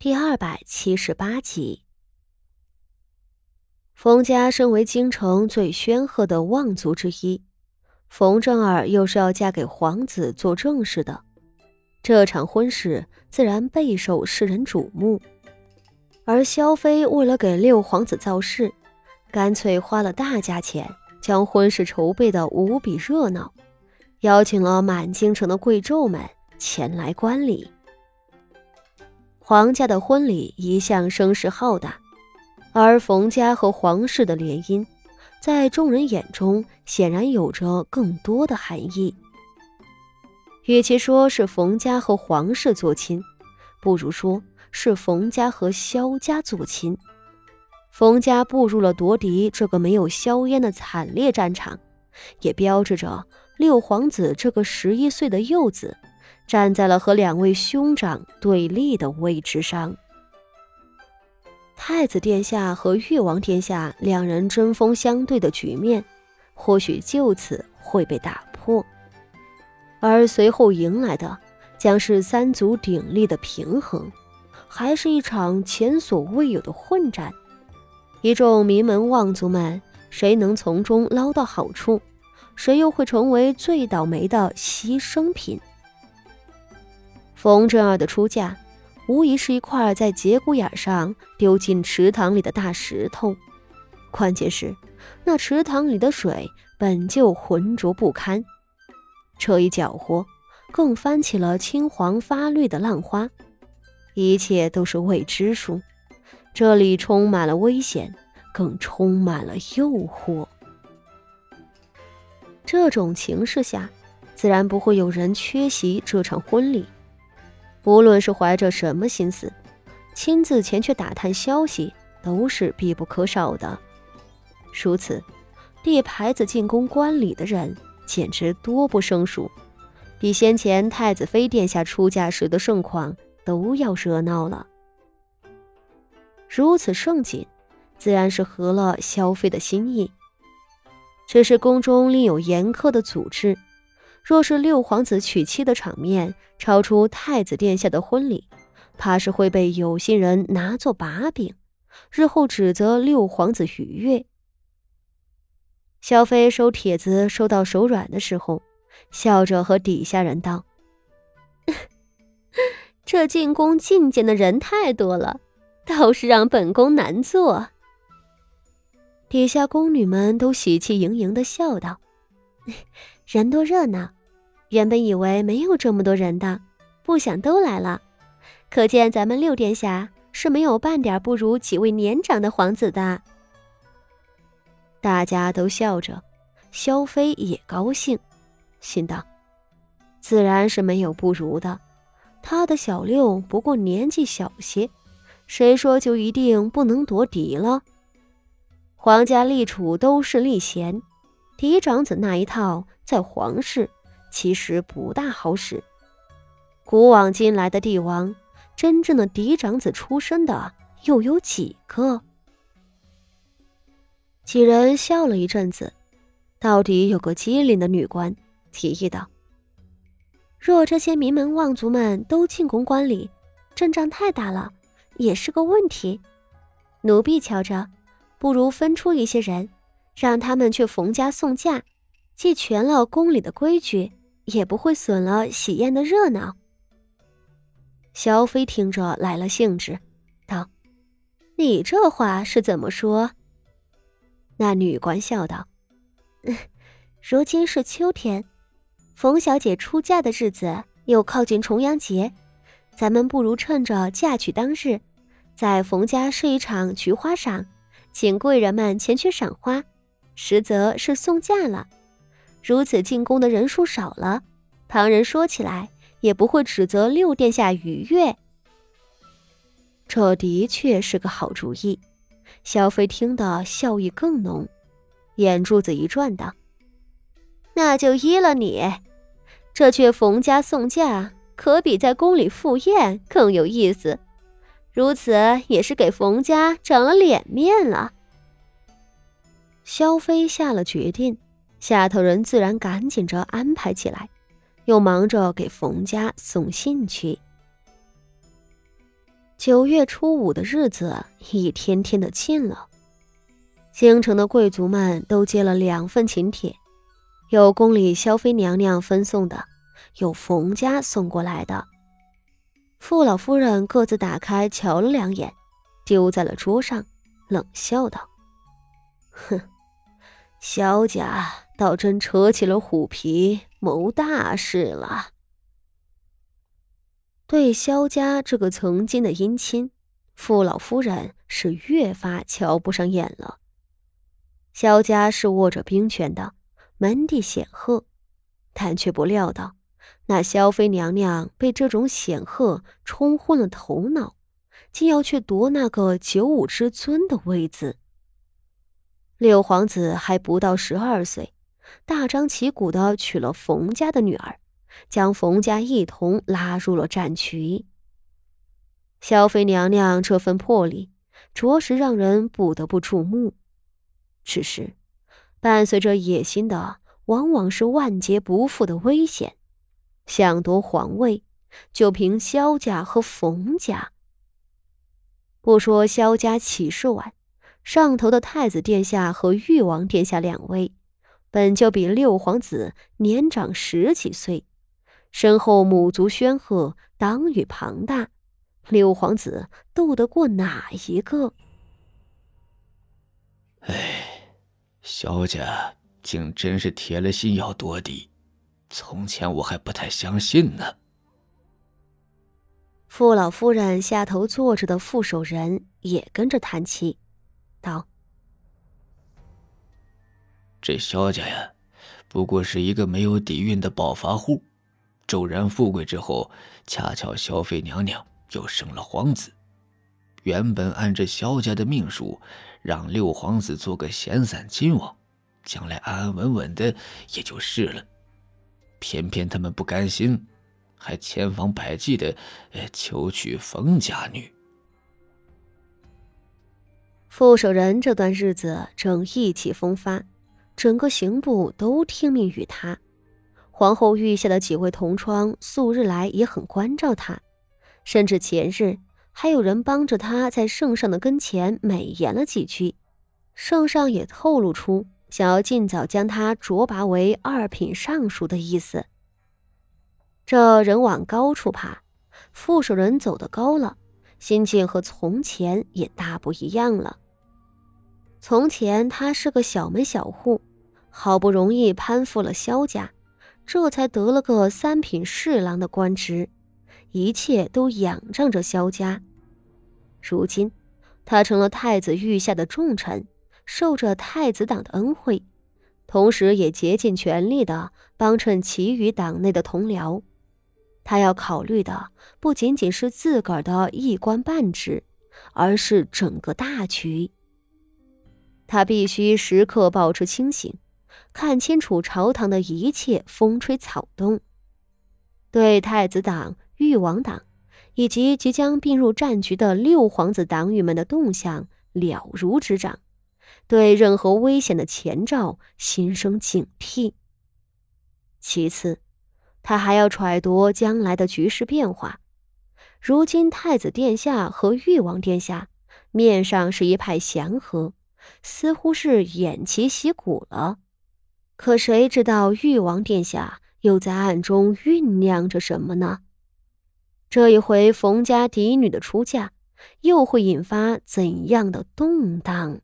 第二百七十八集。冯家身为京城最煊赫的望族之一，冯正儿又是要嫁给皇子做正室的，这场婚事自然备受世人瞩目。而萧妃为了给六皇子造势，干脆花了大价钱将婚事筹备的无比热闹，邀请了满京城的贵胄们前来观礼。皇家的婚礼一向声势浩大，而冯家和皇室的联姻，在众人眼中显然有着更多的含义。与其说是冯家和皇室做亲，不如说是冯家和萧家做亲。冯家步入了夺嫡这个没有硝烟的惨烈战场，也标志着六皇子这个十一岁的幼子。站在了和两位兄长对立的位置上，太子殿下和誉王殿下两人针锋相对的局面，或许就此会被打破，而随后迎来的将是三足鼎立的平衡，还是一场前所未有的混战。一众名门望族们，谁能从中捞到好处，谁又会成为最倒霉的牺牲品？冯正儿的出嫁，无疑是一块在节骨眼上丢进池塘里的大石头。关键是，那池塘里的水本就浑浊不堪，这一搅和，更翻起了青黄发绿的浪花。一切都是未知数，这里充满了危险，更充满了诱惑。这种情势下，自然不会有人缺席这场婚礼。无论是怀着什么心思，亲自前去打探消息，都是必不可少的。如此，立牌子进宫观礼的人简直多不胜数，比先前太子妃殿下出嫁时的盛况都要热闹了。如此盛景，自然是合了萧妃的心意。只是宫中另有严苛的组织。若是六皇子娶妻的场面超出太子殿下的婚礼，怕是会被有心人拿作把柄，日后指责六皇子逾越。萧妃收帖子收到手软的时候，笑着和底下人道：“ 这进宫觐见的人太多了，倒是让本宫难做。”底下宫女们都喜气盈盈的笑道：“ 人多热闹。”原本以为没有这么多人的，不想都来了，可见咱们六殿下是没有半点不如几位年长的皇子的。大家都笑着，萧妃也高兴，心道：自然是没有不如的。他的小六不过年纪小些，谁说就一定不能夺嫡了？皇家立储都是立贤，嫡长子那一套在皇室。其实不大好使。古往今来的帝王，真正的嫡长子出身的又有几个？几人笑了一阵子，到底有个机灵的女官提议道：“若这些名门望族们都进宫观礼，阵仗太大了，也是个问题。奴婢瞧着，不如分出一些人，让他们去冯家送嫁，既全了宫里的规矩。”也不会损了喜宴的热闹。萧妃听着来了兴致，道：“你这话是怎么说？”那女官笑道：“如今是秋天，冯小姐出嫁的日子又靠近重阳节，咱们不如趁着嫁娶当日，在冯家设一场菊花赏，请贵人们前去赏花，实则是送嫁了。”如此进宫的人数少了，旁人说起来也不会指责六殿下逾越。这的确是个好主意。萧妃听得笑意更浓，眼珠子一转道：“那就依了你。这去冯家送嫁，可比在宫里赴宴更有意思。如此也是给冯家长了脸面了。”萧妃下了决定。下头人自然赶紧着安排起来，又忙着给冯家送信去。九月初五的日子一天天的近了，京城的贵族们都接了两份请帖，有宫里萧妃娘娘分送的，有冯家送过来的。傅老夫人各自打开瞧了两眼，丢在了桌上，冷笑道：“哼，萧家倒真扯起了虎皮，谋大事了。”对萧家这个曾经的姻亲，傅老夫人是越发瞧不上眼了。萧家是握着兵权的，门第显赫，但却不料到，那萧妃娘娘被这种显赫冲昏了头脑，竟要去夺那个九五之尊的位子。六皇子还不到十二岁，大张旗鼓的娶了冯家的女儿。将冯家一同拉入了战局。萧妃娘娘这份魄力，着实让人不得不注目。只是，伴随着野心的，往往是万劫不复的危险。想夺皇位，就凭萧家和冯家。不说萧家起事晚，上头的太子殿下和誉王殿下两位，本就比六皇子年长十几岁。身后母族煊赫，党羽庞大，六皇子斗得过哪一个？哎，萧家竟真是铁了心要夺嫡，从前我还不太相信呢。傅老夫人下头坐着的傅守仁也跟着叹气，道：“这萧家呀，不过是一个没有底蕴的暴发户。”骤然富贵之后，恰巧萧妃娘娘又生了皇子。原本按着萧家的命数，让六皇子做个闲散亲王，将来安安稳稳的也就是了。偏偏他们不甘心，还千方百计的求娶冯家女。傅守仁这段日子正意气风发，整个刑部都听命于他。皇后御下的几位同窗素日来也很关照他，甚至前日还有人帮着他在圣上的跟前美言了几句。圣上也透露出想要尽早将他擢拔为二品尚书的意思。这人往高处爬，副手人走得高了，心境和从前也大不一样了。从前他是个小门小户，好不容易攀附了萧家。这才得了个三品侍郎的官职，一切都仰仗着萧家。如今，他成了太子御下的重臣，受着太子党的恩惠，同时也竭尽全力的帮衬其余党内的同僚。他要考虑的不仅仅是自个儿的一官半职，而是整个大局。他必须时刻保持清醒。看清楚朝堂的一切风吹草动，对太子党、誉王党以及即将并入战局的六皇子党羽们的动向了如指掌，对任何危险的前兆心生警惕。其次，他还要揣度将来的局势变化。如今太子殿下和誉王殿下面上是一派祥和，似乎是偃旗息鼓了。可谁知道誉王殿下又在暗中酝酿着什么呢？这一回冯家嫡女的出嫁，又会引发怎样的动荡？